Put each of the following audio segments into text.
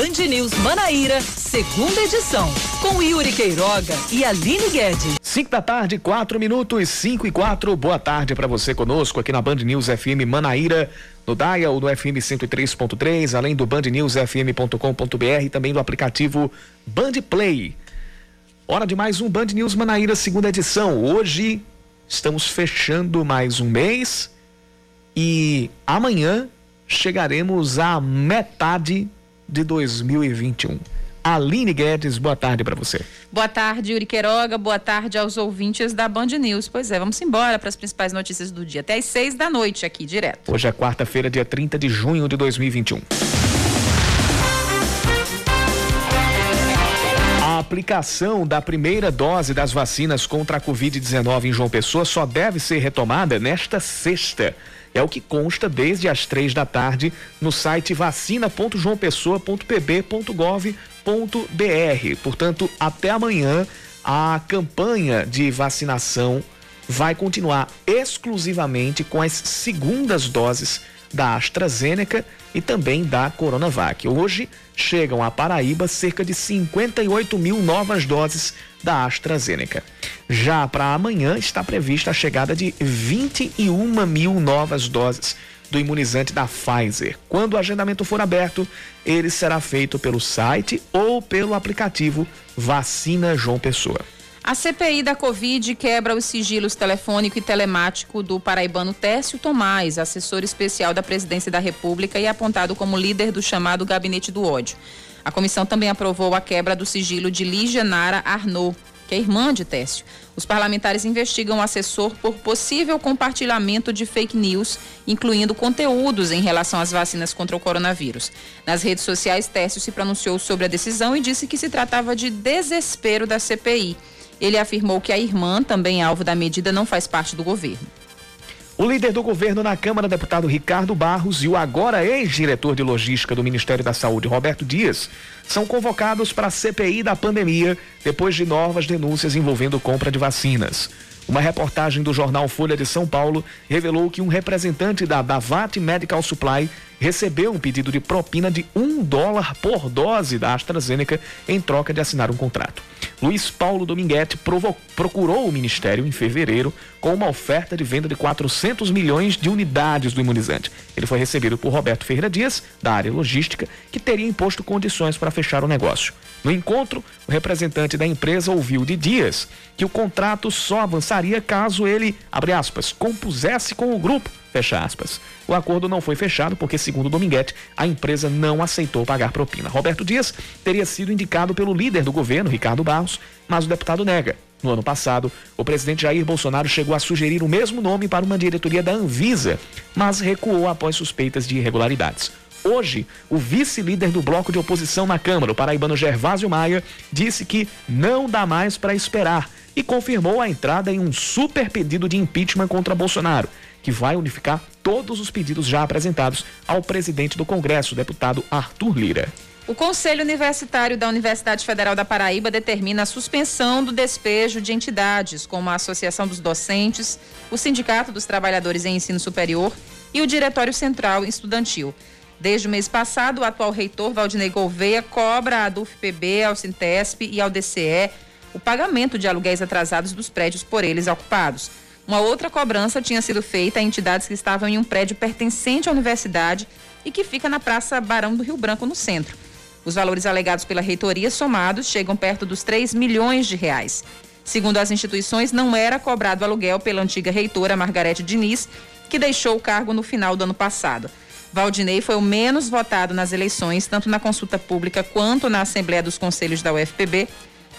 Band News Manaíra, segunda edição, com Yuri Queiroga e Aline Guedes. 5 da tarde, 4 minutos, 5 e 4. Boa tarde para você conosco aqui na Band News FM Manaíra, no Dial, no FM 103.3, além do bandnewsfm.com.br e também do aplicativo Band Play. Hora de mais um Band News Manaíra, segunda edição. Hoje estamos fechando mais um mês e amanhã chegaremos à metade de 2021. Aline Guedes, boa tarde para você. Boa tarde, Yuri Queiroga. Boa tarde aos ouvintes da Band News. Pois é, vamos embora para as principais notícias do dia. Até às seis da noite aqui, direto. Hoje é quarta-feira, dia 30 de junho de 2021. A aplicação da primeira dose das vacinas contra a Covid-19 em João Pessoa só deve ser retomada nesta sexta. É o que consta desde as três da tarde no site vacina.joaopessoa.pb.gov.br. Portanto, até amanhã a campanha de vacinação vai continuar exclusivamente com as segundas doses da AstraZeneca e também da Coronavac. Hoje chegam à Paraíba cerca de 58 mil novas doses da AstraZeneca. Já para amanhã está prevista a chegada de 21 mil novas doses do imunizante da Pfizer. Quando o agendamento for aberto, ele será feito pelo site ou pelo aplicativo Vacina João Pessoa. A CPI da Covid quebra os sigilos telefônico e telemático do paraibano Tércio Tomás, assessor especial da Presidência da República e apontado como líder do chamado Gabinete do Ódio. A comissão também aprovou a quebra do sigilo de Lígia Nara Arnaud, que é irmã de Tércio. Os parlamentares investigam o assessor por possível compartilhamento de fake news, incluindo conteúdos em relação às vacinas contra o coronavírus. Nas redes sociais, Tércio se pronunciou sobre a decisão e disse que se tratava de desespero da CPI. Ele afirmou que a irmã, também alvo da medida, não faz parte do governo. O líder do governo na Câmara, deputado Ricardo Barros, e o agora ex-diretor de logística do Ministério da Saúde, Roberto Dias, são convocados para a CPI da pandemia depois de novas denúncias envolvendo compra de vacinas. Uma reportagem do jornal Folha de São Paulo revelou que um representante da Davat Medical Supply recebeu um pedido de propina de um dólar por dose da AstraZeneca em troca de assinar um contrato. Luiz Paulo Dominguete procurou o Ministério em fevereiro com uma oferta de venda de 400 milhões de unidades do imunizante. Ele foi recebido por Roberto Ferreira Dias, da área logística, que teria imposto condições para fechar o negócio. No encontro, o representante da empresa ouviu de Dias que o contrato só avançaria caso ele, abre aspas, compusesse com o grupo Fecha aspas. O acordo não foi fechado porque, segundo Dominguete, a empresa não aceitou pagar propina. Roberto Dias teria sido indicado pelo líder do governo, Ricardo Barros, mas o deputado nega. No ano passado, o presidente Jair Bolsonaro chegou a sugerir o mesmo nome para uma diretoria da Anvisa, mas recuou após suspeitas de irregularidades. Hoje, o vice-líder do bloco de oposição na Câmara, o paraibano Gervásio Maia, disse que não dá mais para esperar e confirmou a entrada em um super pedido de impeachment contra Bolsonaro que vai unificar todos os pedidos já apresentados ao presidente do Congresso, deputado Arthur Lira. O Conselho Universitário da Universidade Federal da Paraíba determina a suspensão do despejo de entidades como a Associação dos Docentes, o Sindicato dos Trabalhadores em Ensino Superior e o Diretório Central Estudantil. Desde o mês passado, o atual reitor Valdinei Gouveia cobra à DUFPB, ao Sintesp e ao DCE o pagamento de aluguéis atrasados dos prédios por eles ocupados. Uma outra cobrança tinha sido feita a entidades que estavam em um prédio pertencente à universidade e que fica na Praça Barão do Rio Branco, no centro. Os valores alegados pela reitoria somados chegam perto dos 3 milhões de reais. Segundo as instituições, não era cobrado aluguel pela antiga reitora Margarete Diniz, que deixou o cargo no final do ano passado. Valdinei foi o menos votado nas eleições, tanto na consulta pública quanto na Assembleia dos Conselhos da UFPB,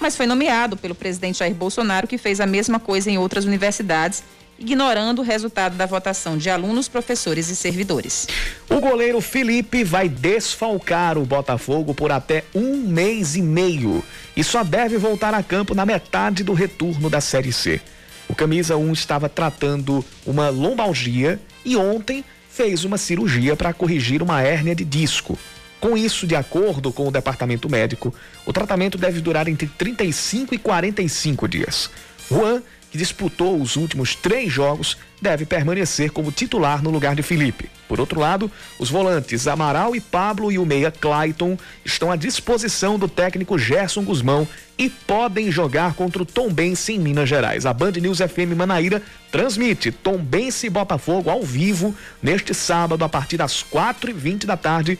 mas foi nomeado pelo presidente Jair Bolsonaro, que fez a mesma coisa em outras universidades, ignorando o resultado da votação de alunos, professores e servidores. O goleiro Felipe vai desfalcar o Botafogo por até um mês e meio e só deve voltar a campo na metade do retorno da Série C. O camisa 1 estava tratando uma lombalgia e ontem fez uma cirurgia para corrigir uma hérnia de disco. Com isso, de acordo com o departamento médico, o tratamento deve durar entre 35 e 45 dias. Juan, que disputou os últimos três jogos, deve permanecer como titular no lugar de Felipe. Por outro lado, os volantes Amaral e Pablo e o meia Clayton estão à disposição do técnico Gerson Guzmão e podem jogar contra o Tombense em Minas Gerais. A Band News FM Manaíra transmite Tombense e Botafogo ao vivo neste sábado a partir das 4h20 da tarde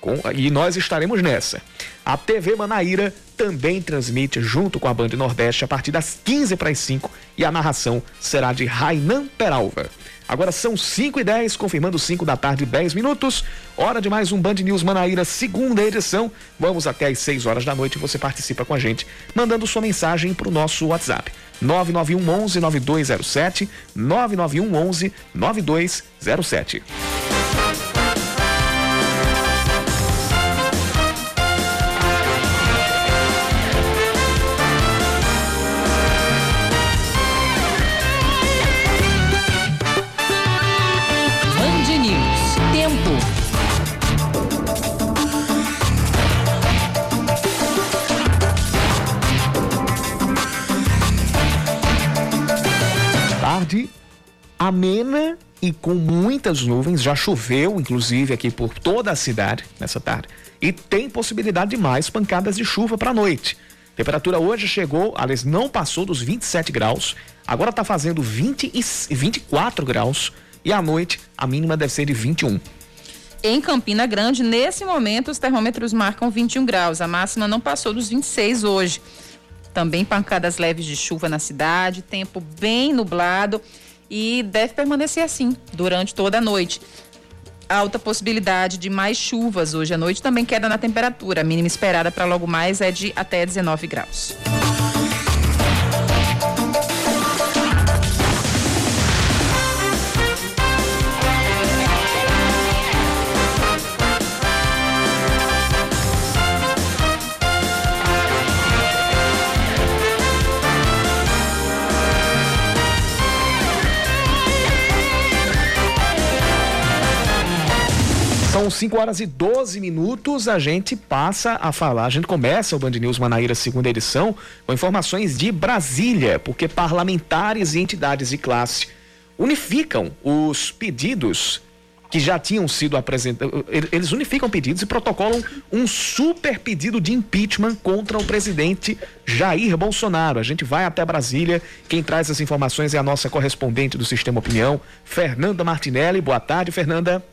com, e nós estaremos nessa. A TV Manaíra também transmite junto com a Band Nordeste a partir das 15 para as 5 e a narração será de Rainan Peralva. Agora são 5 e 10, confirmando 5 da tarde, 10 minutos. Hora de mais um Band News Manaíra, segunda edição. Vamos até às 6 horas da noite. Você participa com a gente, mandando sua mensagem para o nosso WhatsApp. 991 11 9207 991 11 9207. Amena e com muitas nuvens. Já choveu, inclusive, aqui por toda a cidade nessa tarde. E tem possibilidade de mais pancadas de chuva para a noite. Temperatura hoje chegou, aliás, não passou dos 27 graus. Agora está fazendo 20 e 24 graus. E à noite, a mínima deve ser de 21. Em Campina Grande, nesse momento, os termômetros marcam 21 graus. A máxima não passou dos 26 hoje. Também pancadas leves de chuva na cidade, tempo bem nublado e deve permanecer assim durante toda a noite. Alta possibilidade de mais chuvas hoje à noite, também queda na temperatura. A mínima esperada para logo mais é de até 19 graus. São 5 horas e 12 minutos. A gente passa a falar, a gente começa o Band News Manaíra segunda edição com informações de Brasília, porque parlamentares e entidades de classe unificam os pedidos que já tinham sido apresentados. Eles unificam pedidos e protocolam um super pedido de impeachment contra o presidente Jair Bolsonaro. A gente vai até Brasília. Quem traz as informações é a nossa correspondente do Sistema Opinião, Fernanda Martinelli. Boa tarde, Fernanda.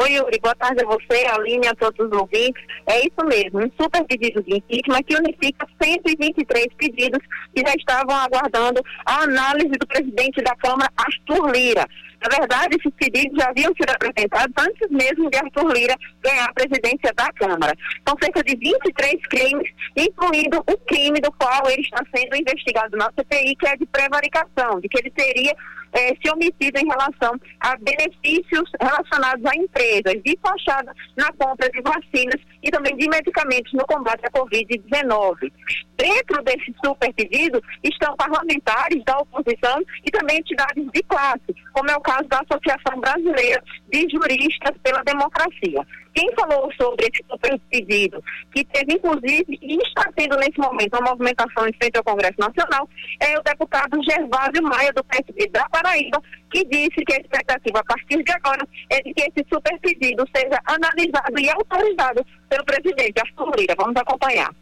Oi, Yuri, boa tarde a você, a Aline, a todos os ouvintes. É isso mesmo, um super pedido de impeachment que unifica 123 pedidos que já estavam aguardando a análise do presidente da Câmara, Arthur Lira. Na verdade, esses pedidos já haviam sido apresentados antes mesmo de Arthur Lira ganhar a presidência da Câmara. São cerca de 23 crimes, incluindo o crime do qual ele está sendo investigado na CPI, que é de prevaricação, de que ele teria é, se omitido em relação a benefícios relacionados a empresas, de fachada na compra de vacinas e também de medicamentos no combate à Covid-19. Dentro desse super pedido estão parlamentares da oposição e também entidades de classe, como é o caso da Associação Brasileira de Juristas pela Democracia. Quem falou sobre esse super pedido, que teve inclusive e está tendo nesse momento uma movimentação em frente ao Congresso Nacional, é o deputado Gervásio Maia, do PSB da Paraíba, que disse que a expectativa a partir de agora é de que esse super pedido seja analisado e autorizado pelo presidente Arthur Lira. Vamos acompanhar.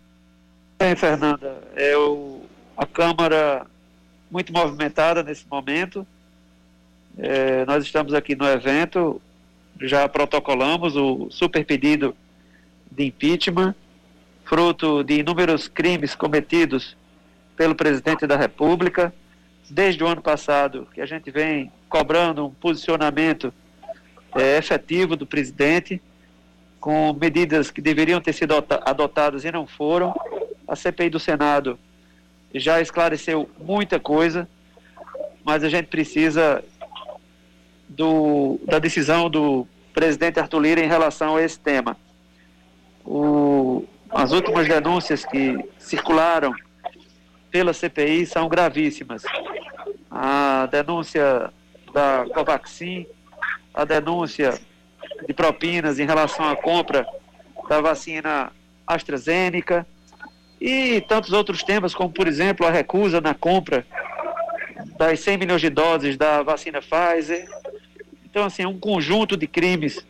Bem, Fernanda, é o, a Câmara muito movimentada nesse momento. É, nós estamos aqui no evento, já protocolamos o super pedido de impeachment, fruto de inúmeros crimes cometidos pelo presidente da República, desde o ano passado, que a gente vem cobrando um posicionamento é, efetivo do presidente, com medidas que deveriam ter sido adotadas e não foram. A CPI do Senado já esclareceu muita coisa, mas a gente precisa do, da decisão do presidente Arthur Lira em relação a esse tema. O, as últimas denúncias que circularam pela CPI são gravíssimas. A denúncia da Covaxin, a denúncia de propinas em relação à compra da vacina AstraZeneca e tantos outros temas, como, por exemplo, a recusa na compra das 100 milhões de doses da vacina Pfizer. Então, assim, é um conjunto de crimes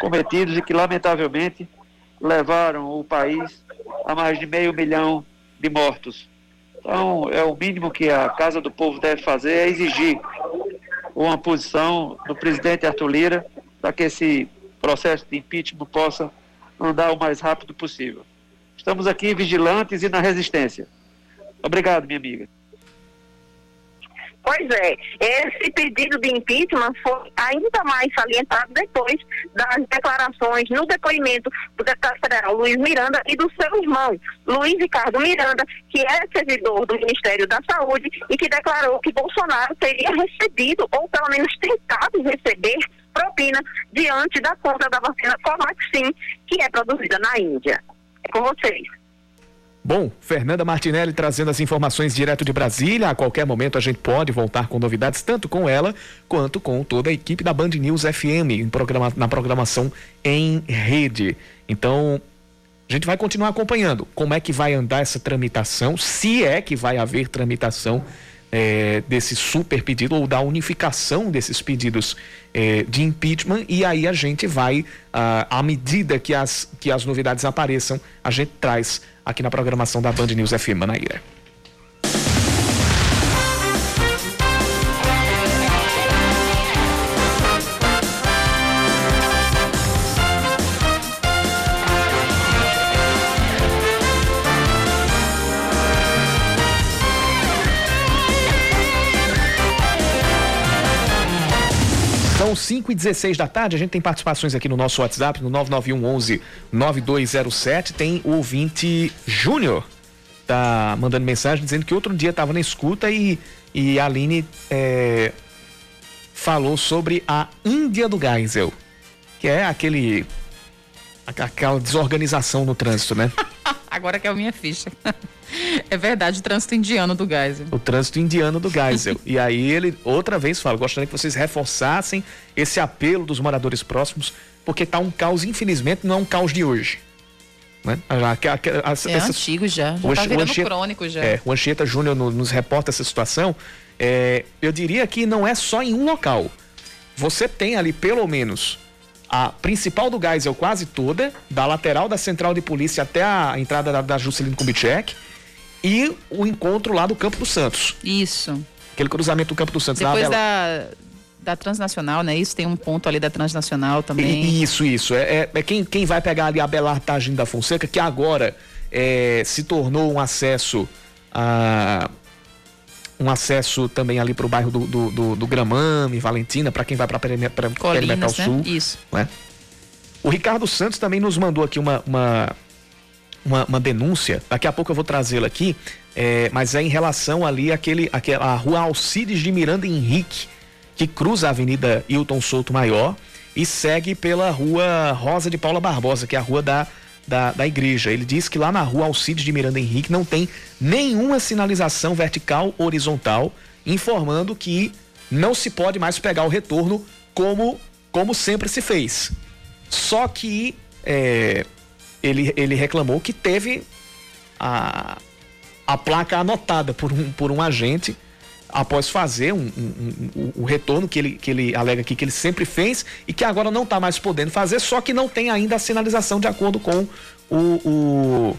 cometidos e que, lamentavelmente, levaram o país a mais de meio milhão de mortos. Então, é o mínimo que a Casa do Povo deve fazer é exigir uma posição do presidente Arthur Lira para que esse processo de impeachment possa andar o mais rápido possível. Estamos aqui vigilantes e na resistência. Obrigado, minha amiga. Pois é, esse pedido de impeachment foi ainda mais salientado depois das declarações no depoimento do deputado federal Luiz Miranda e do seu irmão, Luiz Ricardo Miranda, que é servidor do Ministério da Saúde e que declarou que Bolsonaro teria recebido, ou pelo menos tentado receber, propina diante da compra da vacina Covaxin, que é produzida na Índia. É com vocês. Bom, Fernanda Martinelli trazendo as informações direto de Brasília. A qualquer momento a gente pode voltar com novidades, tanto com ela quanto com toda a equipe da Band News FM programa, na programação em rede. Então, a gente vai continuar acompanhando como é que vai andar essa tramitação, se é que vai haver tramitação é, desse super pedido ou da unificação desses pedidos é, de impeachment e aí a gente vai, ah, à medida que as, que as novidades apareçam, a gente traz aqui na programação da Band News FM Manaíra. São 5 e 16 da tarde, a gente tem participações aqui no nosso WhatsApp, no 991 11 9207. Tem o ouvinte Júnior, tá mandando mensagem dizendo que outro dia estava na escuta e, e a Aline é, falou sobre a Índia do Geisel, que é aquele aquela desorganização no trânsito, né? Agora que é a minha ficha. É verdade, o trânsito indiano do Geisel. O trânsito indiano do Geisel. e aí ele outra vez fala, gostaria que vocês reforçassem esse apelo dos moradores próximos, porque tá um caos, infelizmente, não é um caos de hoje. Né? A, a, a, é essas, antigo já, já o, tá virando Anchieta, crônico já. É, o Anchieta Júnior no, nos reporta essa situação. É, eu diria que não é só em um local. Você tem ali pelo menos a principal do Geisel quase toda, da lateral da central de polícia até a entrada da, da Juscelino Kubitschek, e o encontro lá do Campo dos Santos. Isso. Aquele cruzamento do Campo dos Santos. Depois da, da Transnacional, né? Isso tem um ponto ali da Transnacional também. Isso, isso. É, é, é quem, quem vai pegar ali a Belar Tagine da Fonseca, que agora é, se tornou um acesso a um acesso também ali para o bairro do, do, do, do Gramame, Valentina, para quem vai para Perimetal né? Sul. Isso. Né? O Ricardo Santos também nos mandou aqui uma, uma, uma, uma denúncia, daqui a pouco eu vou trazê-la aqui, é, mas é em relação ali àquele, àquela rua Alcides de Miranda Henrique, que cruza a Avenida Hilton Souto Maior e segue pela rua Rosa de Paula Barbosa, que é a rua da, da, da igreja. Ele diz que lá na rua Alcides de Miranda Henrique não tem nenhuma sinalização vertical ou horizontal, informando que não se pode mais pegar o retorno como, como sempre se fez. Só que é, ele, ele reclamou que teve a, a placa anotada por um, por um agente após fazer um, um, um, um, retorno que ele, que ele alega aqui que ele sempre fez e que agora não está mais podendo fazer, só que não tem ainda a sinalização de acordo com o, o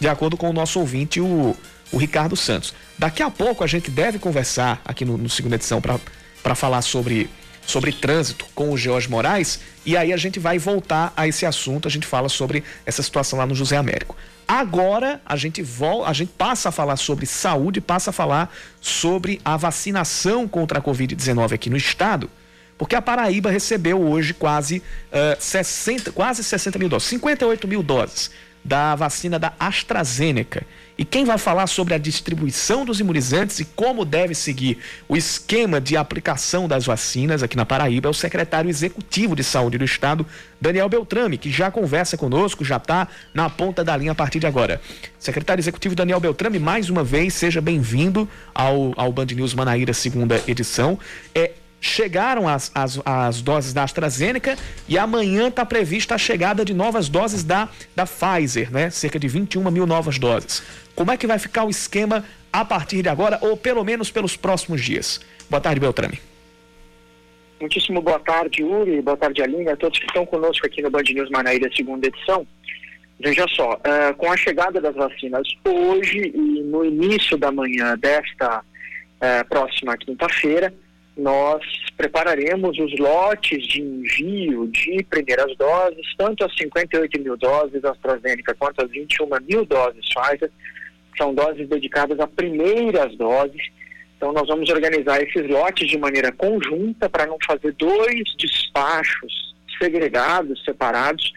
de acordo com o nosso ouvinte, o, o Ricardo Santos. Daqui a pouco a gente deve conversar aqui no, no segunda edição para falar sobre sobre trânsito com o George Moraes e aí a gente vai voltar a esse assunto, a gente fala sobre essa situação lá no José Américo. Agora a gente volta, a gente passa a falar sobre saúde, passa a falar sobre a vacinação contra a Covid-19 aqui no estado, porque a Paraíba recebeu hoje quase uh, 60, quase 60 mil doses, 58 mil doses da vacina da AstraZeneca. E quem vai falar sobre a distribuição dos imunizantes e como deve seguir o esquema de aplicação das vacinas aqui na Paraíba é o secretário executivo de saúde do estado, Daniel Beltrame, que já conversa conosco, já está na ponta da linha a partir de agora. Secretário executivo Daniel Beltrame, mais uma vez, seja bem-vindo ao, ao Band News Manaíra, segunda edição. É, chegaram as, as, as doses da AstraZeneca e amanhã está prevista a chegada de novas doses da, da Pfizer, né? Cerca de 21 mil novas doses. Como é que vai ficar o esquema a partir de agora, ou pelo menos pelos próximos dias? Boa tarde, Beltrame. Muitíssimo boa tarde, Uri, boa tarde, Aline, a todos que estão conosco aqui no Band News Manaíra, segunda edição. Veja só, uh, com a chegada das vacinas hoje e no início da manhã desta uh, próxima quinta-feira, nós prepararemos os lotes de envio de primeiras doses, tanto as 58 mil doses AstraZeneca quanto as 21 mil doses Pfizer. São doses dedicadas a primeiras doses. Então, nós vamos organizar esses lotes de maneira conjunta para não fazer dois despachos segregados, separados,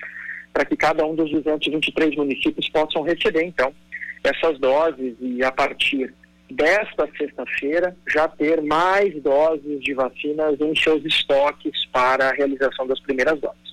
para que cada um dos 223 municípios possam receber, então, essas doses e a partir desta sexta-feira já ter mais doses de vacinas em seus estoques para a realização das primeiras doses.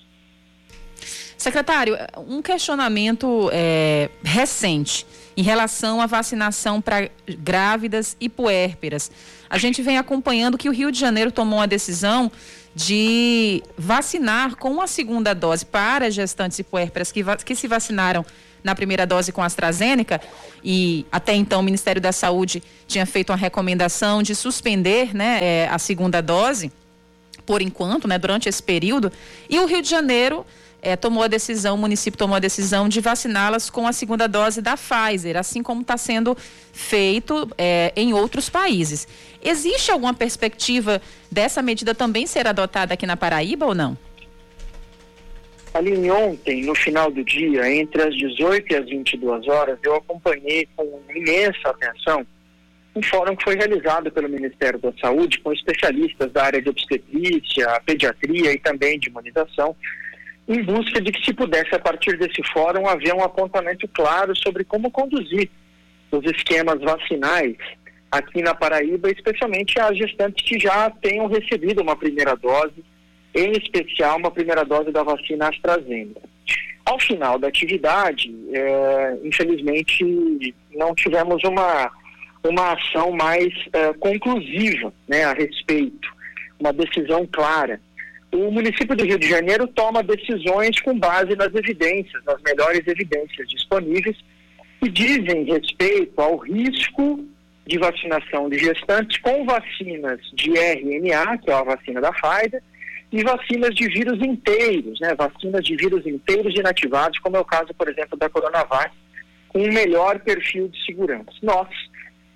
Secretário, um questionamento é, recente em relação à vacinação para grávidas e puérperas. A gente vem acompanhando que o Rio de Janeiro tomou a decisão de vacinar com a segunda dose para gestantes e puérperas que, que se vacinaram na primeira dose com a AstraZeneca e até então o Ministério da Saúde tinha feito uma recomendação de suspender né, é, a segunda dose por enquanto, né, durante esse período, e o Rio de Janeiro é, tomou a decisão, o município tomou a decisão de vaciná-las com a segunda dose da Pfizer, assim como está sendo feito é, em outros países. Existe alguma perspectiva dessa medida também ser adotada aqui na Paraíba ou não? Ali ontem, no final do dia, entre as 18 e as 22 horas, eu acompanhei com imensa atenção um fórum que foi realizado pelo Ministério da Saúde com especialistas da área de obstetrícia, pediatria e também de imunização, em busca de que se pudesse, a partir desse fórum, haver um apontamento claro sobre como conduzir os esquemas vacinais aqui na Paraíba, especialmente as gestantes que já tenham recebido uma primeira dose, em especial uma primeira dose da vacina AstraZeneca. Ao final da atividade, é, infelizmente, não tivemos uma, uma ação mais é, conclusiva né, a respeito, uma decisão clara o município do Rio de Janeiro toma decisões com base nas evidências, nas melhores evidências disponíveis, que dizem respeito ao risco de vacinação de gestantes com vacinas de RNA, que é a vacina da Pfizer, e vacinas de vírus inteiros, né, vacinas de vírus inteiros inativados, como é o caso, por exemplo, da Coronavac, com um melhor perfil de segurança. Nós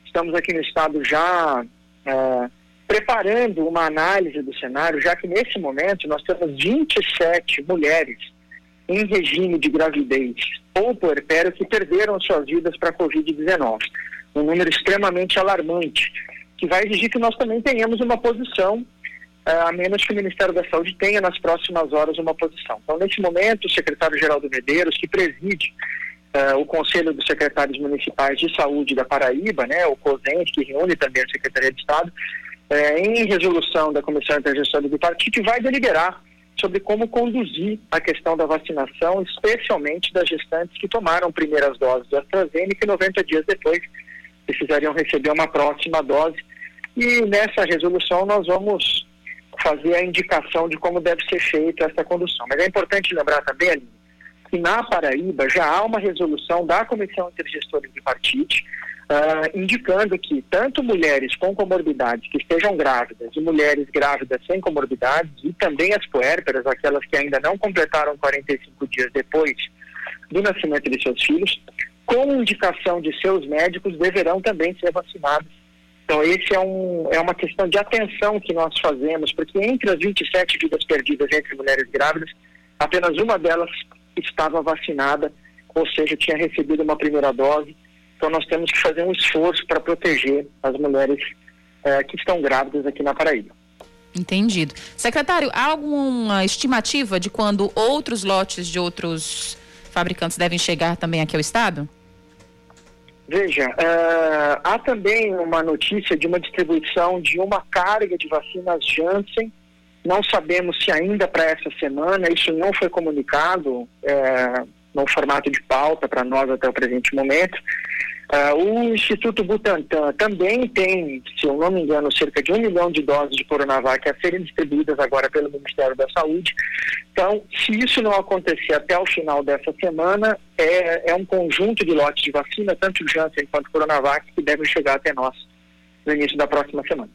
estamos aqui no estado já uh, preparando uma análise do cenário, já que nesse momento nós temos 27 mulheres em regime de gravidez ou puerpério que perderam suas vidas para a Covid-19. Um número extremamente alarmante, que vai exigir que nós também tenhamos uma posição, a menos que o Ministério da Saúde tenha nas próximas horas uma posição. Então, nesse momento, o secretário-geral do Medeiros, que preside uh, o Conselho dos Secretários Municipais de Saúde da Paraíba, né, o COSENT, que reúne também a Secretaria de Estado, é, em resolução da Comissão Intergestória do Partido, vai deliberar sobre como conduzir a questão da vacinação, especialmente das gestantes que tomaram primeiras doses da AstraZeneca e 90 dias depois precisariam receber uma próxima dose. E nessa resolução nós vamos fazer a indicação de como deve ser feita essa condução. Mas é importante lembrar também, Aline, que na Paraíba já há uma resolução da Comissão Intergestória do Partido uh, indicando que tanto mulheres com comorbidades que estejam grávidas e mulheres grávidas sem comorbidades e também as puérperas, aquelas que ainda não completaram 45 dias depois do nascimento de seus filhos, com indicação de seus médicos, deverão também ser vacinadas. Então, esse é, um, é uma questão de atenção que nós fazemos, porque entre as 27 vidas perdidas entre mulheres grávidas, apenas uma delas estava vacinada, ou seja, tinha recebido uma primeira dose então nós temos que fazer um esforço para proteger as mulheres é, que estão grávidas aqui na Paraíba. Entendido. Secretário, há alguma estimativa de quando outros lotes de outros fabricantes devem chegar também aqui ao estado? Veja, uh, há também uma notícia de uma distribuição de uma carga de vacinas Janssen. Não sabemos se ainda para essa semana, isso não foi comunicado uh, no formato de pauta para nós até o presente momento Uh, o Instituto Butantan também tem, se eu não me engano, cerca de um milhão de doses de Coronavac a serem distribuídas agora pelo Ministério da Saúde. Então, se isso não acontecer até o final dessa semana, é, é um conjunto de lotes de vacina, tanto Janssen quanto Coronavac, que devem chegar até nós no início da próxima semana.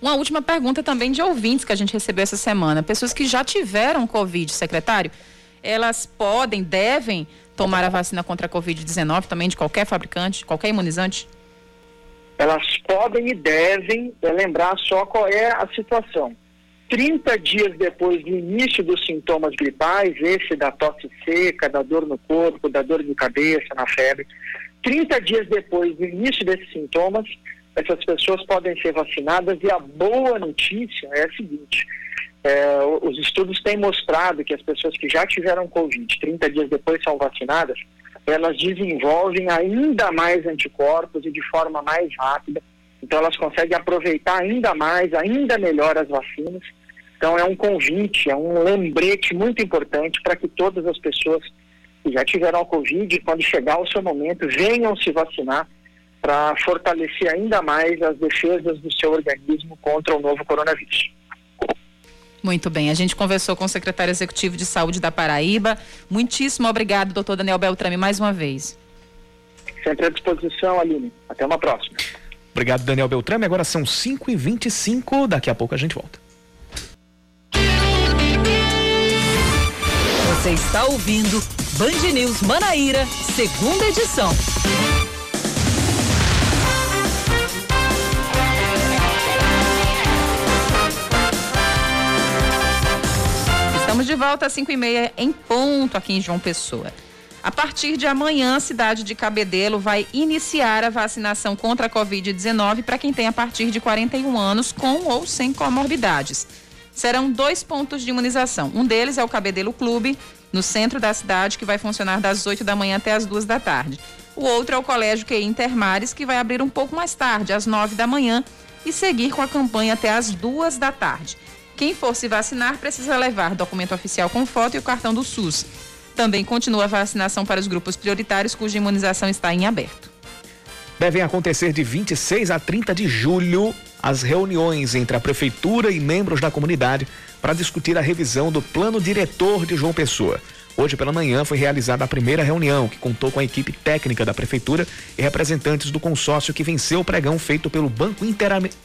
Uma última pergunta também de ouvintes que a gente recebeu essa semana. Pessoas que já tiveram Covid, secretário, elas podem, devem tomar a vacina contra a Covid-19 também de qualquer fabricante, qualquer imunizante? Elas podem e devem lembrar só qual é a situação. 30 dias depois do início dos sintomas gripais, esse da tosse seca, da dor no corpo, da dor de cabeça, na febre, 30 dias depois do início desses sintomas, essas pessoas podem ser vacinadas e a boa notícia é a seguinte: é, os estudos têm mostrado que as pessoas que já tiveram Covid, 30 dias depois são vacinadas, elas desenvolvem ainda mais anticorpos e de forma mais rápida. Então elas conseguem aproveitar ainda mais, ainda melhor as vacinas. Então é um convite, é um lembrete muito importante para que todas as pessoas que já tiveram a Covid, quando chegar o seu momento, venham se vacinar para fortalecer ainda mais as defesas do seu organismo contra o novo coronavírus. Muito bem, a gente conversou com o secretário executivo de saúde da Paraíba. Muitíssimo obrigado, doutor Daniel Beltrame, mais uma vez. Sempre à disposição, Aline. Até uma próxima. Obrigado, Daniel Beltrame. Agora são 5 e 25 daqui a pouco a gente volta. Você está ouvindo Band News Manaíra, segunda edição. Estamos de volta às 5 e meia em ponto aqui em João Pessoa. A partir de amanhã, a cidade de Cabedelo vai iniciar a vacinação contra a Covid-19 para quem tem a partir de 41 anos com ou sem comorbidades. Serão dois pontos de imunização. Um deles é o Cabedelo Clube, no centro da cidade, que vai funcionar das 8 da manhã até as 2 da tarde. O outro é o Colégio QI Intermares, que vai abrir um pouco mais tarde, às 9 da manhã, e seguir com a campanha até as 2 da tarde. Quem for se vacinar precisa levar documento oficial com foto e o cartão do SUS. Também continua a vacinação para os grupos prioritários cuja imunização está em aberto. Devem acontecer de 26 a 30 de julho as reuniões entre a prefeitura e membros da comunidade para discutir a revisão do plano diretor de João Pessoa. Hoje pela manhã foi realizada a primeira reunião, que contou com a equipe técnica da prefeitura e representantes do consórcio que venceu o pregão feito pelo Banco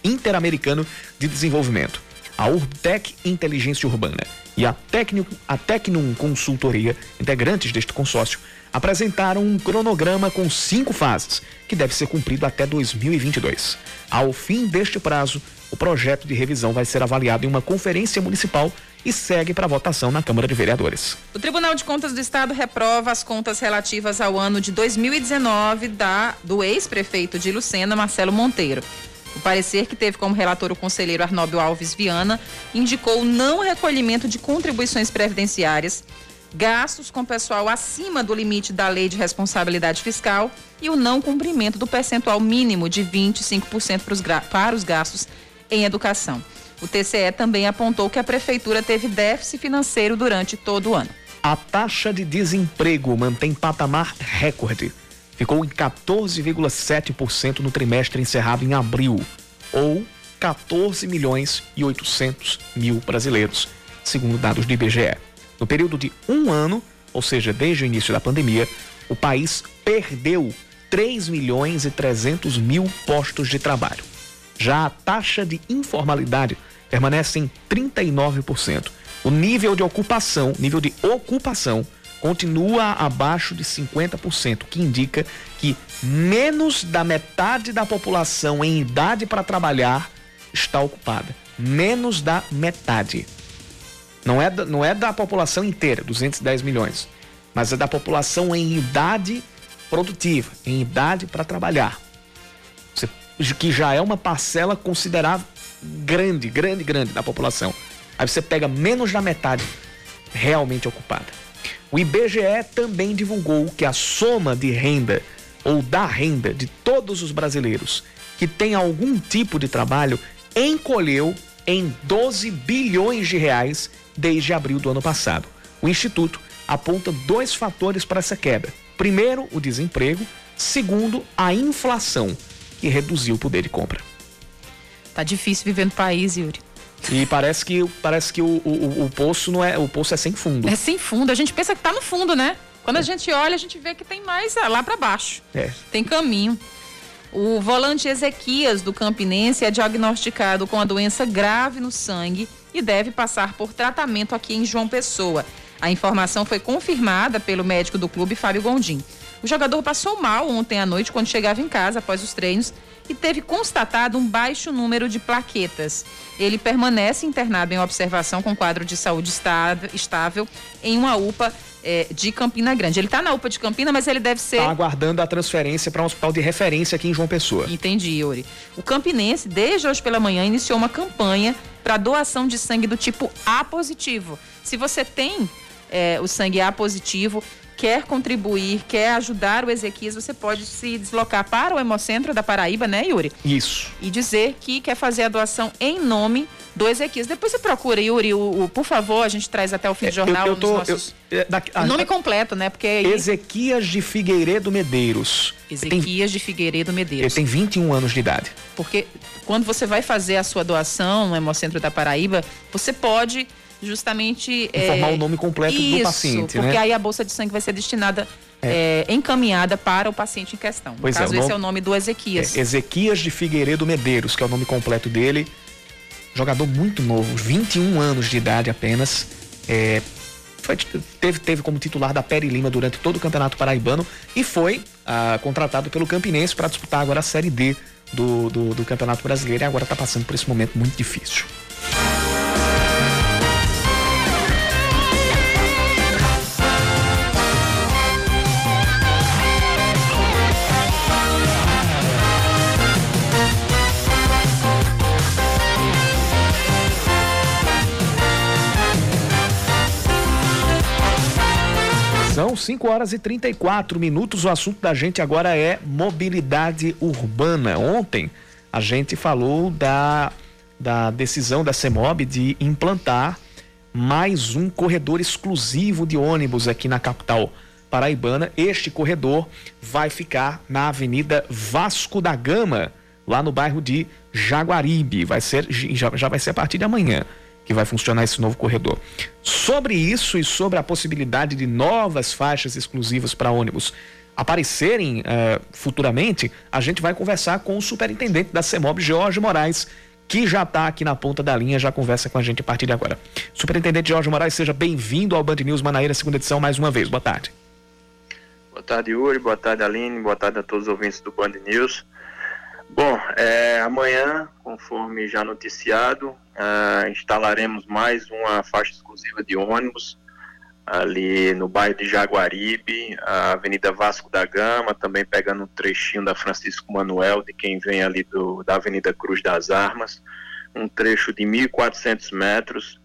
Interamericano de Desenvolvimento a Urbtec Inteligência Urbana e a, Tecnico, a Tecnum Consultoria, integrantes deste consórcio, apresentaram um cronograma com cinco fases, que deve ser cumprido até 2022. Ao fim deste prazo, o projeto de revisão vai ser avaliado em uma conferência municipal e segue para votação na Câmara de Vereadores. O Tribunal de Contas do Estado reprova as contas relativas ao ano de 2019 da, do ex-prefeito de Lucena, Marcelo Monteiro. O parecer, que teve como relator o conselheiro Arnóbio Alves Viana, indicou o não recolhimento de contribuições previdenciárias, gastos com pessoal acima do limite da lei de responsabilidade fiscal e o não cumprimento do percentual mínimo de 25% para os gastos em educação. O TCE também apontou que a prefeitura teve déficit financeiro durante todo o ano. A taxa de desemprego mantém patamar recorde ficou em 14,7% no trimestre encerrado em abril, ou 14 milhões e 800 mil brasileiros, segundo dados do IBGE. No período de um ano, ou seja, desde o início da pandemia, o país perdeu 3 milhões e 300 mil postos de trabalho. Já a taxa de informalidade permanece em 39%. O nível de ocupação, nível de ocupação continua abaixo de 50%, que indica que menos da metade da população em idade para trabalhar está ocupada. Menos da metade. Não é, da, não é da população inteira, 210 milhões, mas é da população em idade produtiva, em idade para trabalhar. Que já é uma parcela considerável, grande, grande, grande da população. Aí você pega menos da metade realmente ocupada. O IBGE também divulgou que a soma de renda ou da renda de todos os brasileiros que têm algum tipo de trabalho encolheu em 12 bilhões de reais desde abril do ano passado. O instituto aponta dois fatores para essa queda. Primeiro, o desemprego, Segundo, a inflação, que reduziu o poder de compra. Tá difícil viver no país, Yuri. E parece que, parece que o, o, o poço não é. O poço é sem fundo. É sem fundo. A gente pensa que tá no fundo, né? Quando a é. gente olha, a gente vê que tem mais ah, lá para baixo. É. Tem caminho. O volante Ezequias do Campinense é diagnosticado com a doença grave no sangue e deve passar por tratamento aqui em João Pessoa. A informação foi confirmada pelo médico do clube, Fábio Gondim. O jogador passou mal ontem à noite quando chegava em casa após os treinos e teve constatado um baixo número de plaquetas. Ele permanece internado em observação com quadro de saúde estável em uma UPA é, de Campina Grande. Ele está na UPA de Campina, mas ele deve ser. Está aguardando a transferência para um hospital de referência aqui em João Pessoa. Entendi, Yuri. O Campinense, desde hoje pela manhã, iniciou uma campanha para doação de sangue do tipo A positivo. Se você tem é, o sangue A positivo, quer contribuir, quer ajudar o Ezequias, você pode se deslocar para o Hemocentro da Paraíba, né, Yuri? Isso. E dizer que quer fazer a doação em nome do Ezequias. Depois você procura, Yuri, o, o por favor, a gente traz até o fim do jornal. Eu, eu tô, nossos... eu, é, a, nome completo, né? Porque aí... Ezequias de Figueiredo Medeiros. Ezequias tem, de Figueiredo Medeiros. Ele tem 21 anos de idade. Porque quando você vai fazer a sua doação no Hemocentro da Paraíba, você pode justamente informar é, o nome completo isso, do paciente, porque né? aí a bolsa de sangue vai ser destinada é. É, encaminhada para o paciente em questão. No pois é, caso, é, esse é o nome do Ezequias. É, Ezequias de Figueiredo Medeiros, que é o nome completo dele. Jogador muito novo, 21 anos de idade apenas. É, foi, teve, teve como titular da Peri Lima durante todo o Campeonato Paraibano e foi ah, contratado pelo Campinense para disputar agora a Série D do, do, do Campeonato Brasileiro e agora está passando por esse momento muito difícil. 5 horas e 34 minutos. O assunto da gente agora é mobilidade urbana. Ontem a gente falou da, da decisão da CEMOB de implantar mais um corredor exclusivo de ônibus aqui na capital paraibana. Este corredor vai ficar na Avenida Vasco da Gama, lá no bairro de Jaguaribe. Vai ser, já, já vai ser a partir de amanhã que vai funcionar esse novo corredor. Sobre isso e sobre a possibilidade de novas faixas exclusivas para ônibus aparecerem uh, futuramente, a gente vai conversar com o superintendente da CEMOB, Jorge Moraes, que já está aqui na ponta da linha, já conversa com a gente a partir de agora. Superintendente Jorge Moraes, seja bem-vindo ao Band News Manaíra, segunda edição, mais uma vez. Boa tarde. Boa tarde, Yuri. Boa tarde, Aline. Boa tarde a todos os ouvintes do Band News. Bom, é, amanhã, conforme já noticiado, uh, instalaremos mais uma faixa exclusiva de ônibus ali no bairro de Jaguaribe, a Avenida Vasco da Gama, também pegando um trechinho da Francisco Manuel, de quem vem ali do, da Avenida Cruz das Armas, um trecho de 1.400 metros,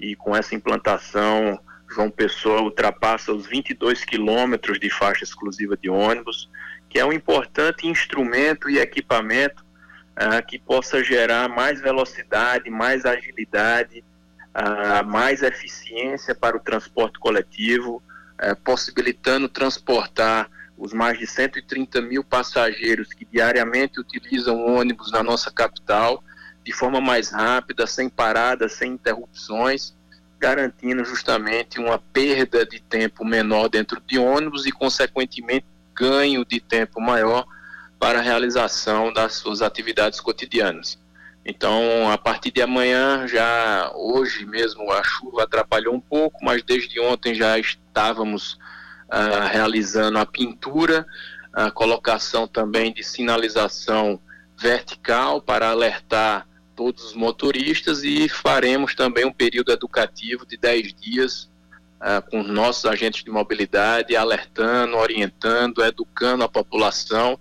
e com essa implantação, João Pessoa ultrapassa os 22 quilômetros de faixa exclusiva de ônibus, que é um importante instrumento e equipamento uh, que possa gerar mais velocidade, mais agilidade, uh, mais eficiência para o transporte coletivo, uh, possibilitando transportar os mais de 130 mil passageiros que diariamente utilizam ônibus na nossa capital de forma mais rápida, sem paradas, sem interrupções, garantindo justamente uma perda de tempo menor dentro de ônibus e, consequentemente, ganho de tempo maior para a realização das suas atividades cotidianas. Então, a partir de amanhã, já hoje mesmo a chuva atrapalhou um pouco, mas desde ontem já estávamos uh, realizando a pintura, a colocação também de sinalização vertical para alertar todos os motoristas e faremos também um período educativo de 10 dias uh, com nossos agentes de mobilidade, alertando, orientando, educando a população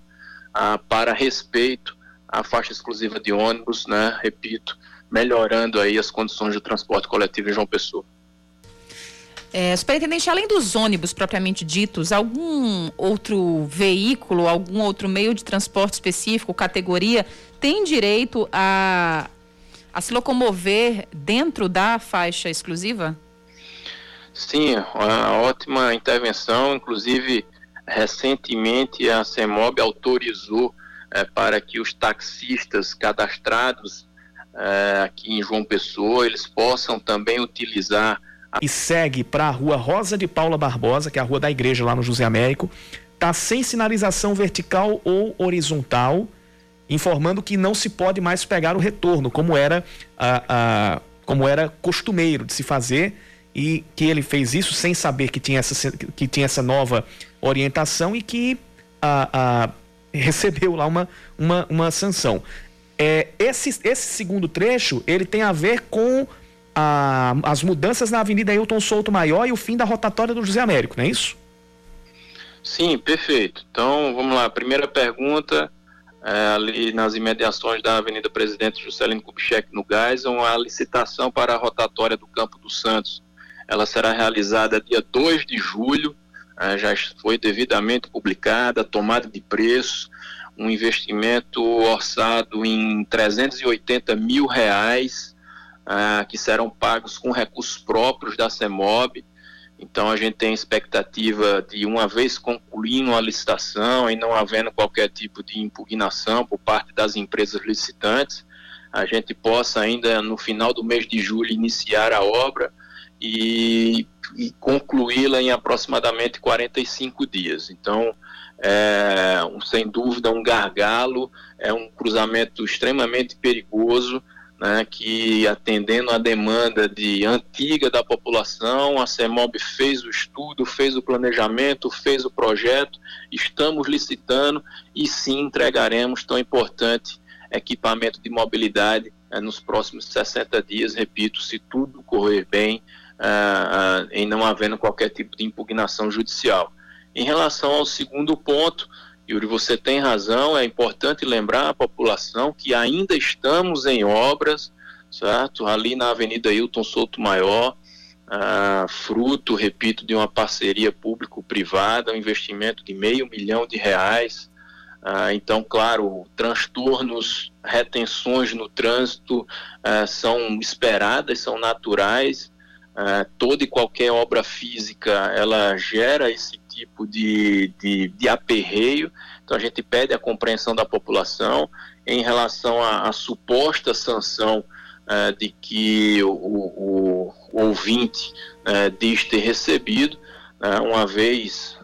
uh, para respeito à faixa exclusiva de ônibus, né? Repito, melhorando aí as condições de transporte coletivo em João Pessoa. É, superintendente, além dos ônibus propriamente ditos, algum outro veículo, algum outro meio de transporte específico, categoria, tem direito a, a se locomover dentro da faixa exclusiva? Sim, uma ótima intervenção, inclusive recentemente a CEMOB autorizou é, para que os taxistas cadastrados é, aqui em João Pessoa eles possam também utilizar e segue para a rua Rosa de Paula Barbosa, que é a rua da igreja lá no José Américo, tá sem sinalização vertical ou horizontal, informando que não se pode mais pegar o retorno, como era a, a como era costumeiro de se fazer e que ele fez isso sem saber que tinha essa, que tinha essa nova orientação e que a, a recebeu lá uma, uma, uma sanção. É, esse, esse segundo trecho ele tem a ver com a, as mudanças na Avenida Hilton Souto Maior e o fim da rotatória do José Américo, não é isso? Sim, perfeito. Então, vamos lá. Primeira pergunta, é, ali nas imediações da Avenida Presidente Juscelino Kubitschek, no Geisel, a licitação para a rotatória do Campo dos Santos. Ela será realizada dia 2 de julho, é, já foi devidamente publicada, tomada de preço, um investimento orçado em 380 mil reais, ah, que serão pagos com recursos próprios da CEMOB. Então a gente tem expectativa de, uma vez concluindo a licitação e não havendo qualquer tipo de impugnação por parte das empresas licitantes, a gente possa ainda no final do mês de julho iniciar a obra e, e concluí-la em aproximadamente 45 dias. Então, é, um, sem dúvida, um gargalo, é um cruzamento extremamente perigoso né, que atendendo à demanda de antiga da população, a CEMOB fez o estudo, fez o planejamento, fez o projeto, estamos licitando e sim entregaremos tão importante equipamento de mobilidade né, nos próximos 60 dias, repito, se tudo correr bem, em não havendo qualquer tipo de impugnação judicial. Em relação ao segundo ponto, Yuri, você tem razão, é importante lembrar a população que ainda estamos em obras, certo? Ali na Avenida Hilton Souto Maior, fruto, repito, de uma parceria público-privada, um investimento de meio milhão de reais. Então, claro, transtornos, retenções no trânsito são esperadas, são naturais. Ah, toda e qualquer obra física, ela gera esse tipo de, de, de aperreio. Então a gente pede a compreensão da população em relação à, à suposta sanção uh, de que o, o, o ouvinte uh, diz ter recebido, uh, uma vez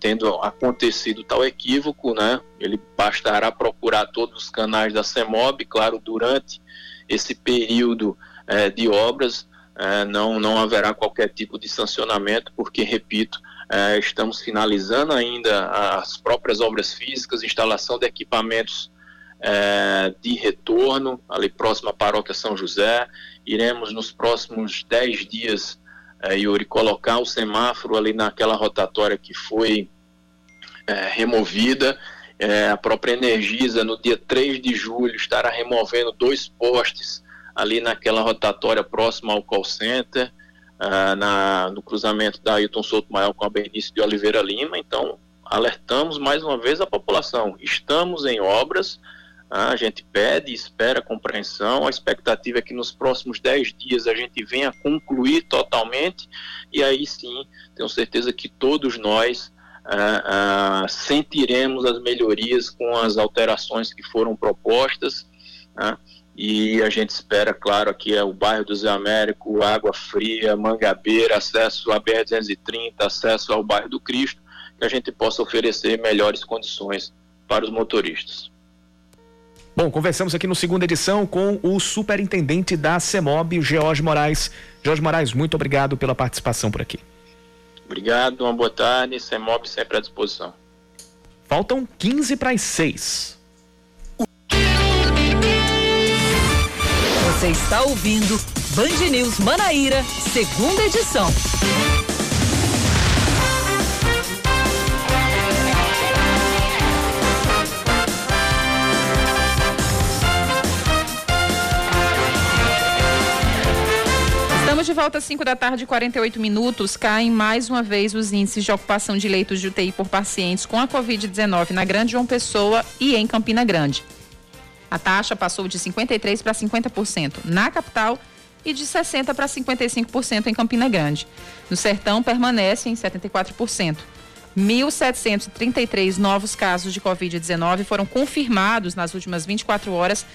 tendo acontecido tal equívoco, né, ele bastará procurar todos os canais da CEMOB, claro, durante esse período de obras, não, não haverá qualquer tipo de sancionamento, porque, repito, é, estamos finalizando ainda as próprias obras físicas, instalação de equipamentos é, de retorno, ali próximo à paróquia São José. Iremos nos próximos 10 dias, é, Yuri, colocar o semáforo ali naquela rotatória que foi é, removida. É, a própria Energisa, no dia 3 de julho, estará removendo dois postes ali naquela rotatória próxima ao call center uh, na, no cruzamento da Ailton Souto Maior com a Bernice de Oliveira Lima. Então, alertamos mais uma vez a população. Estamos em obras, uh, a gente pede espera compreensão. A expectativa é que nos próximos 10 dias a gente venha concluir totalmente e aí sim, tenho certeza que todos nós. Uh, sentiremos as melhorias com as alterações que foram propostas. Uh, e a gente espera, claro, aqui é o bairro do Zé Américo, Água Fria, Mangabeira, acesso à BR-230, acesso ao bairro do Cristo, que a gente possa oferecer melhores condições para os motoristas. Bom, conversamos aqui no segunda edição com o superintendente da CEMOB, George Moraes. Jorge Moraes, muito obrigado pela participação por aqui. Obrigado, uma boa tarde, CEMOB sempre à disposição. Faltam 15 para as 6. Você está ouvindo Band News Manaíra, segunda edição. Estamos de volta às 5 da tarde, 48 minutos. Caem mais uma vez os índices de ocupação de leitos de UTI por pacientes com a Covid-19 na Grande João Pessoa e em Campina Grande. A taxa passou de 53% para 50% na capital e de 60% para 55% em Campina Grande. No Sertão, permanece em 74%. 1.733 novos casos de Covid-19 foram confirmados nas últimas 24 horas,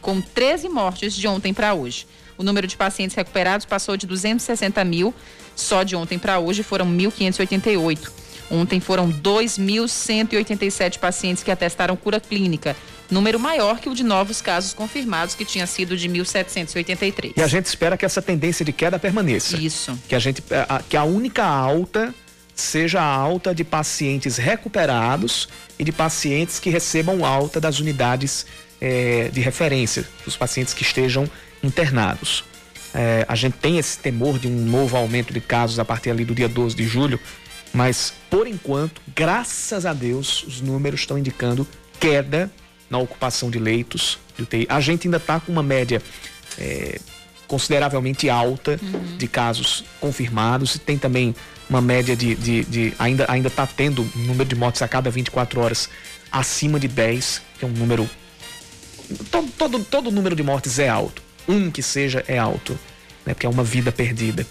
com 13 mortes de ontem para hoje. O número de pacientes recuperados passou de 260 mil, só de ontem para hoje foram 1.588. Ontem foram 2.187 pacientes que atestaram cura clínica, número maior que o de novos casos confirmados, que tinha sido de 1.783. E a gente espera que essa tendência de queda permaneça. Isso. Que a gente, que a única alta seja a alta de pacientes recuperados e de pacientes que recebam alta das unidades é, de referência, dos pacientes que estejam internados. É, a gente tem esse temor de um novo aumento de casos a partir ali do dia 12 de julho, mas por enquanto, graças a Deus, os números estão indicando queda na ocupação de leitos de UTI. A gente ainda está com uma média é, consideravelmente alta uhum. de casos confirmados tem também uma média de, de, de ainda ainda está tendo um número de mortes a cada 24 horas acima de 10, que é um número todo, todo, todo número de mortes é alto. Um que seja é alto, né? Porque é uma vida perdida.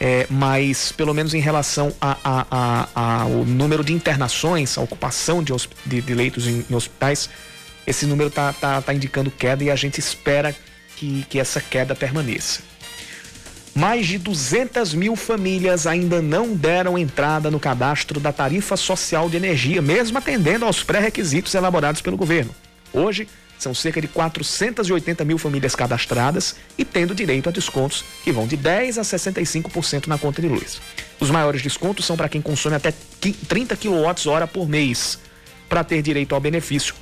É, mas pelo menos em relação a, a, a, ao número de internações, a ocupação de, de, de leitos em, em, hospitais, esse número está tá, tá indicando queda e a gente espera que, que essa queda permaneça. Mais de 200 mil famílias ainda não deram entrada no cadastro da tarifa social de energia, mesmo atendendo aos pré-requisitos elaborados pelo governo. Hoje, são cerca de 480 mil famílias cadastradas e tendo direito a descontos que vão de 10% a 65% na conta de luz. Os maiores descontos são para quem consome até 30 kWh por mês. Para ter direito ao benefício,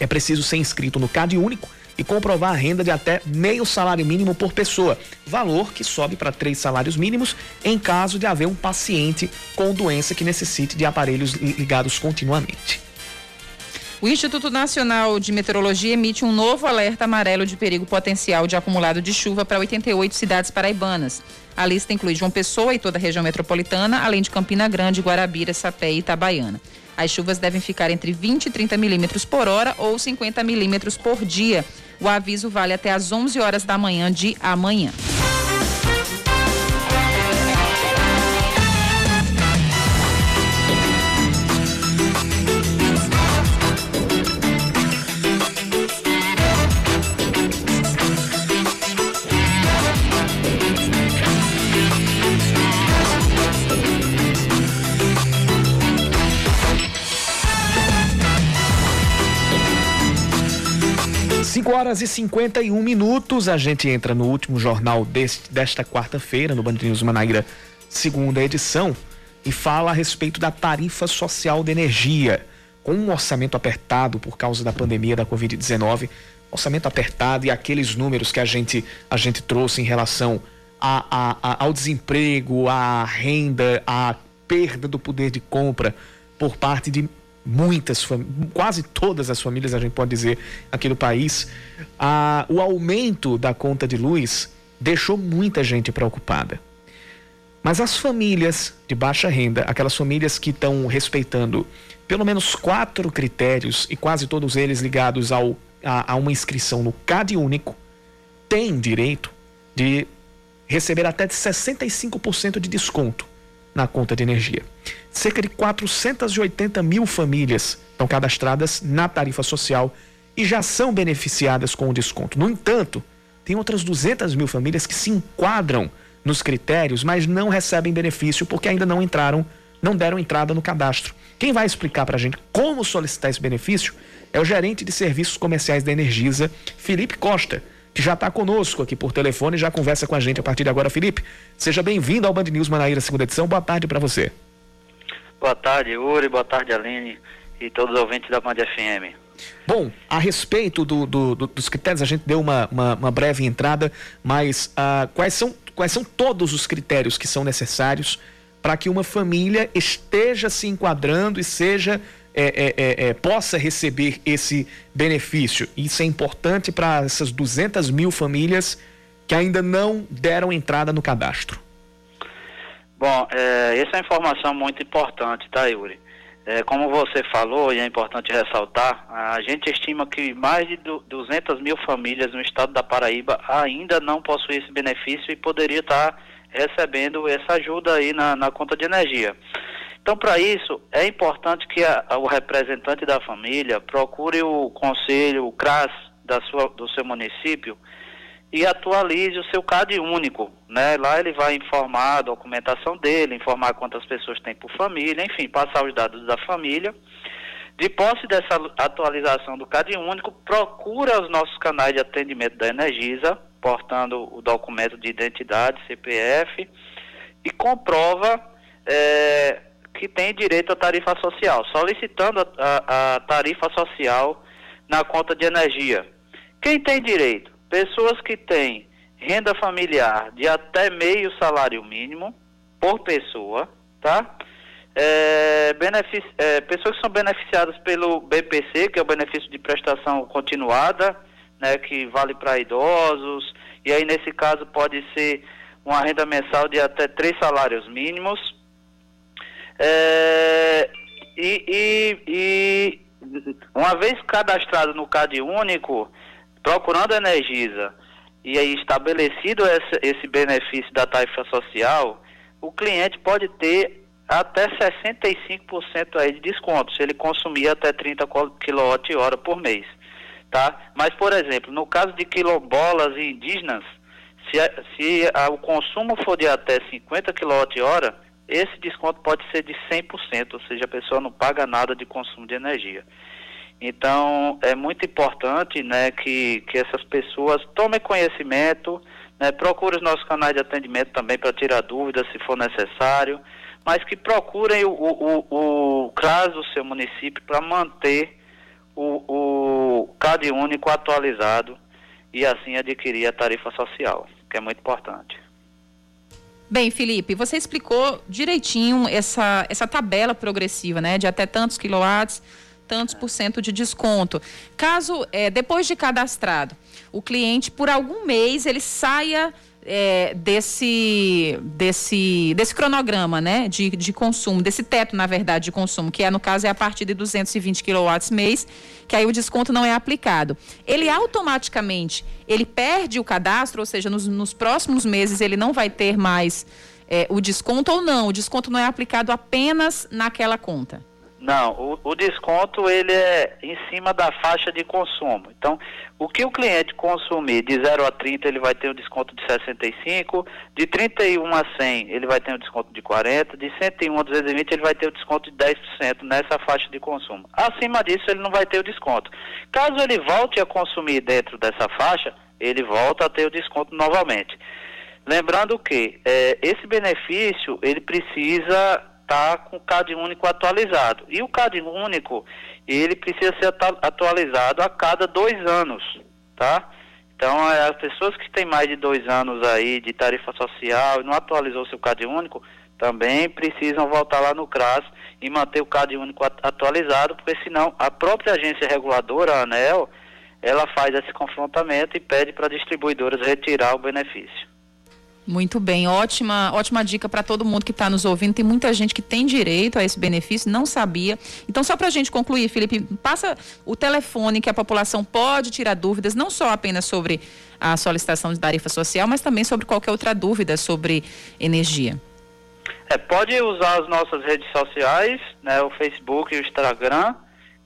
é preciso ser inscrito no CAD único e comprovar a renda de até meio salário mínimo por pessoa, valor que sobe para três salários mínimos em caso de haver um paciente com doença que necessite de aparelhos ligados continuamente. O Instituto Nacional de Meteorologia emite um novo alerta amarelo de perigo potencial de acumulado de chuva para 88 cidades paraibanas. A lista inclui João Pessoa e toda a região metropolitana, além de Campina Grande, Guarabira, Sapé e Itabaiana. As chuvas devem ficar entre 20 e 30 milímetros por hora ou 50 milímetros por dia. O aviso vale até às 11 horas da manhã de amanhã. 5 horas e 51 minutos, a gente entra no último jornal deste, desta quarta-feira, no Band News Manaíra, segunda edição, e fala a respeito da tarifa social de energia. Com um orçamento apertado por causa da pandemia da Covid-19, orçamento apertado e aqueles números que a gente, a gente trouxe em relação a, a, a, ao desemprego, à renda, à perda do poder de compra por parte de muitas, quase todas as famílias, a gente pode dizer, aqui no país, a, o aumento da conta de luz deixou muita gente preocupada. Mas as famílias de baixa renda, aquelas famílias que estão respeitando pelo menos quatro critérios e quase todos eles ligados ao, a, a uma inscrição no CAD único, têm direito de receber até 65% de desconto na conta de energia. Cerca de 480 mil famílias estão cadastradas na tarifa social e já são beneficiadas com o desconto. No entanto, tem outras 200 mil famílias que se enquadram nos critérios, mas não recebem benefício porque ainda não entraram, não deram entrada no cadastro. Quem vai explicar para a gente como solicitar esse benefício é o gerente de serviços comerciais da Energisa, Felipe Costa que já está conosco aqui por telefone e já conversa com a gente a partir de agora. Felipe, seja bem-vindo ao Band News Manaíra, segunda edição. Boa tarde para você. Boa tarde, Uri. Boa tarde, Aline e todos os ouvintes da Band FM. Bom, a respeito do, do, do, dos critérios, a gente deu uma, uma, uma breve entrada, mas uh, quais, são, quais são todos os critérios que são necessários para que uma família esteja se enquadrando e seja é é, é, é, possa receber esse benefício. Isso é importante para essas 200 mil famílias que ainda não deram entrada no cadastro. Bom, é, essa é uma informação muito importante, tá, Yuri? Como você falou, e é importante ressaltar, a gente estima que mais de 200 mil famílias no estado da Paraíba ainda não possuem esse benefício e poderia estar recebendo essa ajuda aí na, na conta de energia. Então, para isso, é importante que a, a, o representante da família procure o conselho, o CRAS da sua, do seu município e atualize o seu CAD único. Né? Lá ele vai informar a documentação dele, informar quantas pessoas tem por família, enfim, passar os dados da família. De posse dessa atualização do CAD único, procura os nossos canais de atendimento da Energisa, portando o documento de identidade, CPF, e comprova é, que tem direito à tarifa social, solicitando a, a, a tarifa social na conta de energia. Quem tem direito? Pessoas que têm renda familiar de até meio salário mínimo por pessoa, tá? É, é, pessoas que são beneficiadas pelo BPC, que é o benefício de prestação continuada, né, que vale para idosos, e aí nesse caso pode ser uma renda mensal de até três salários mínimos. É, e, e, e, uma vez cadastrado no CAD único, procurando a Energisa e aí estabelecido esse, benefício da tarifa social, o cliente pode ter até 65% aí de desconto, se ele consumir até 30 kWh por mês. Tá? Mas, por exemplo, no caso de quilombolas e indígenas, se, se a, o consumo for de até 50 kWh, esse desconto pode ser de 100%, ou seja, a pessoa não paga nada de consumo de energia. Então, é muito importante né, que, que essas pessoas tomem conhecimento, né, procurem os nossos canais de atendimento também para tirar dúvidas se for necessário, mas que procurem o, o, o, o CRAS do seu município para manter o, o CAD único atualizado e assim adquirir a tarifa social, que é muito importante. Bem, Felipe, você explicou direitinho essa, essa tabela progressiva, né? De até tantos quilowatts, tantos por cento de desconto. Caso, é, depois de cadastrado, o cliente, por algum mês, ele saia é, desse, desse, desse cronograma né, de, de consumo, desse teto, na verdade, de consumo, que é, no caso é a partir de 220 kW mês, que aí o desconto não é aplicado. Ele automaticamente, ele perde o cadastro, ou seja, nos, nos próximos meses ele não vai ter mais é, o desconto ou não, o desconto não é aplicado apenas naquela conta. Não, o, o, desconto ele é em cima da faixa de consumo. Então, o que o cliente consumir de 0 a 30, ele vai ter um desconto de 65, de 31 a 100, ele vai ter um desconto de 40, de 101 a 220, ele vai ter um desconto de 10% nessa faixa de consumo. Acima disso, ele não vai ter o desconto. Caso ele volte a consumir dentro dessa faixa, ele volta a ter o desconto novamente. Lembrando que é, esse benefício, ele precisa está com o CAD único atualizado. E o CAD único, ele precisa ser atualizado a cada dois anos, tá? Então, é, as pessoas que têm mais de dois anos aí de tarifa social e não atualizou seu CAD único, também precisam voltar lá no CRAS e manter o CAD único atualizado, porque senão a própria agência reguladora, a ANEL, ela faz esse confrontamento e pede para distribuidoras retirar o benefício. Muito bem, ótima, ótima dica para todo mundo que está nos ouvindo. Tem muita gente que tem direito a esse benefício, não sabia. Então, só para a gente concluir, Felipe, passa o telefone que a população pode tirar dúvidas, não só apenas sobre a solicitação de tarifa social, mas também sobre qualquer outra dúvida sobre energia. É, pode usar as nossas redes sociais, né, o Facebook e o Instagram,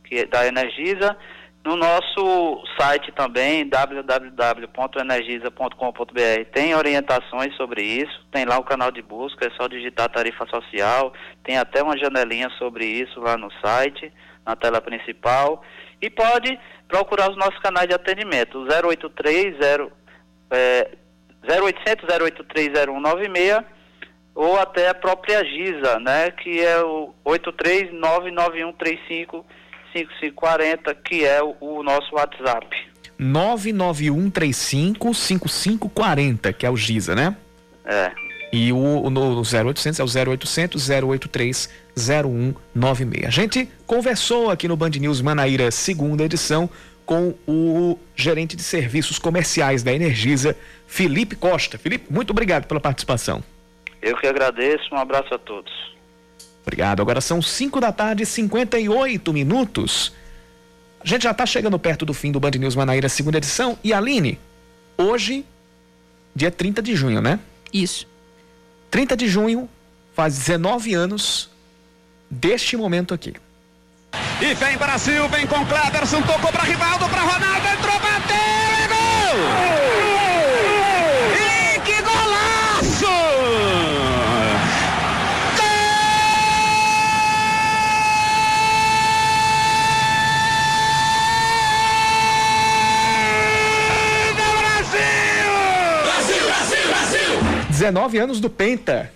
que é da Energisa. No nosso site também, www.energisa.com.br, tem orientações sobre isso, tem lá o canal de busca, é só digitar tarifa social, tem até uma janelinha sobre isso lá no site, na tela principal, e pode procurar os nossos canais de atendimento, 083 0, é, 0800 083 0196 ou até a própria Giza, né, que é o 8399135 5540, que é o, o nosso WhatsApp. 99135 5540, que é o Giza, né? É. E o, o no 0800 é o 0800 083 0196. A gente conversou aqui no Band News Manaíra, segunda edição, com o gerente de serviços comerciais da Energisa, Felipe Costa. Felipe, muito obrigado pela participação. Eu que agradeço, um abraço a todos. Obrigado. Agora são 5 da tarde e 58 minutos. A gente já está chegando perto do fim do Band News Manaíra, segunda edição. E Aline, hoje, dia 30 de junho, né? Isso. 30 de junho, faz 19 anos deste momento aqui. E vem Brasil, vem com Cleberson, tocou para Rivaldo, para Ronaldo, entrou, bateu, é gol! 19 anos do Penta.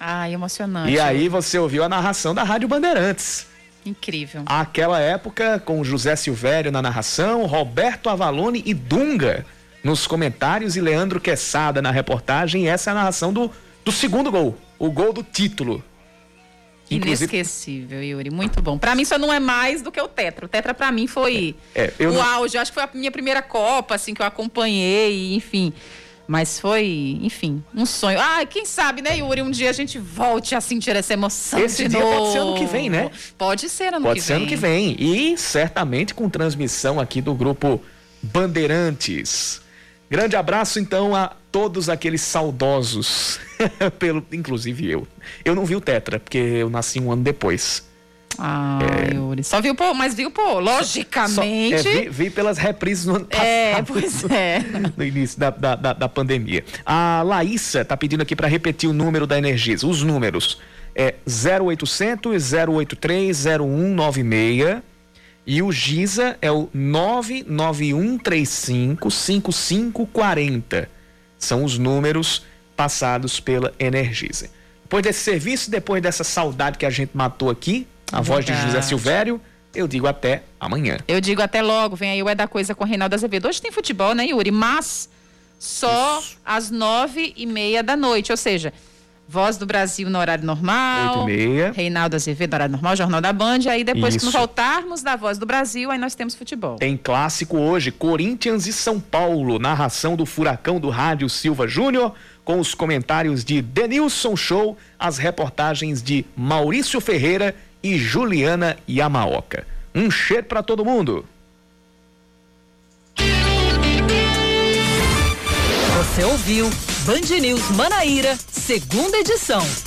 Ai, emocionante. E aí você ouviu a narração da Rádio Bandeirantes. Incrível. Aquela época com José Silvério na narração, Roberto Avalone e Dunga nos comentários e Leandro Quesada na reportagem. E essa é a narração do, do segundo gol, o gol do título. Inclusive- Inesquecível, Yuri. Muito bom. Pra mim, só não é mais do que o Tetra. O Tetra, pra mim, foi É, eu o não- auge. Acho que foi a minha primeira Copa, assim, que eu acompanhei, enfim. Mas foi, enfim, um sonho. Ah, quem sabe, né, Yuri? Um dia a gente volte a sentir essa emoção. Esse dia novo. pode ser ano que vem, né? Pode ser ano Pode que ser vem. ano que vem. E certamente com transmissão aqui do grupo Bandeirantes. Grande abraço, então, a todos aqueles saudosos. Pelo, inclusive eu. Eu não vi o Tetra, porque eu nasci um ano depois. Ah, Yuri. Só viu, pô, mas viu, pô, Só- logicamente. é, vi, vi pelas reprises no ano passado. É, pois é. no início da, da, da, da pandemia. A Laísa tá pedindo aqui para repetir o número da Energisa. Os números é 0800 083 0196 e o Giza é o 99135 5540. São os números passados pela Energisa. Depois desse serviço, depois dessa saudade que a gente matou aqui, a voz de José. Silvério, eu digo até amanhã. Eu digo até logo, vem aí o É da Coisa com o Reinaldo Azevedo. Hoje tem futebol, né, Yuri? Mas só às nove e meia da noite, ou seja, Voz do Brasil no horário normal. Oito e meia. Reinaldo Azevedo, no horário normal, Jornal da Band. E aí depois, Isso. quando voltarmos da Voz do Brasil, aí nós temos futebol. Tem clássico hoje, Corinthians e São Paulo, narração do Furacão do Rádio Silva Júnior, com os comentários de Denilson Show, as reportagens de Maurício Ferreira e Juliana Yamaoka. Um cheiro para todo mundo. Você ouviu Band News Manaíra, segunda edição.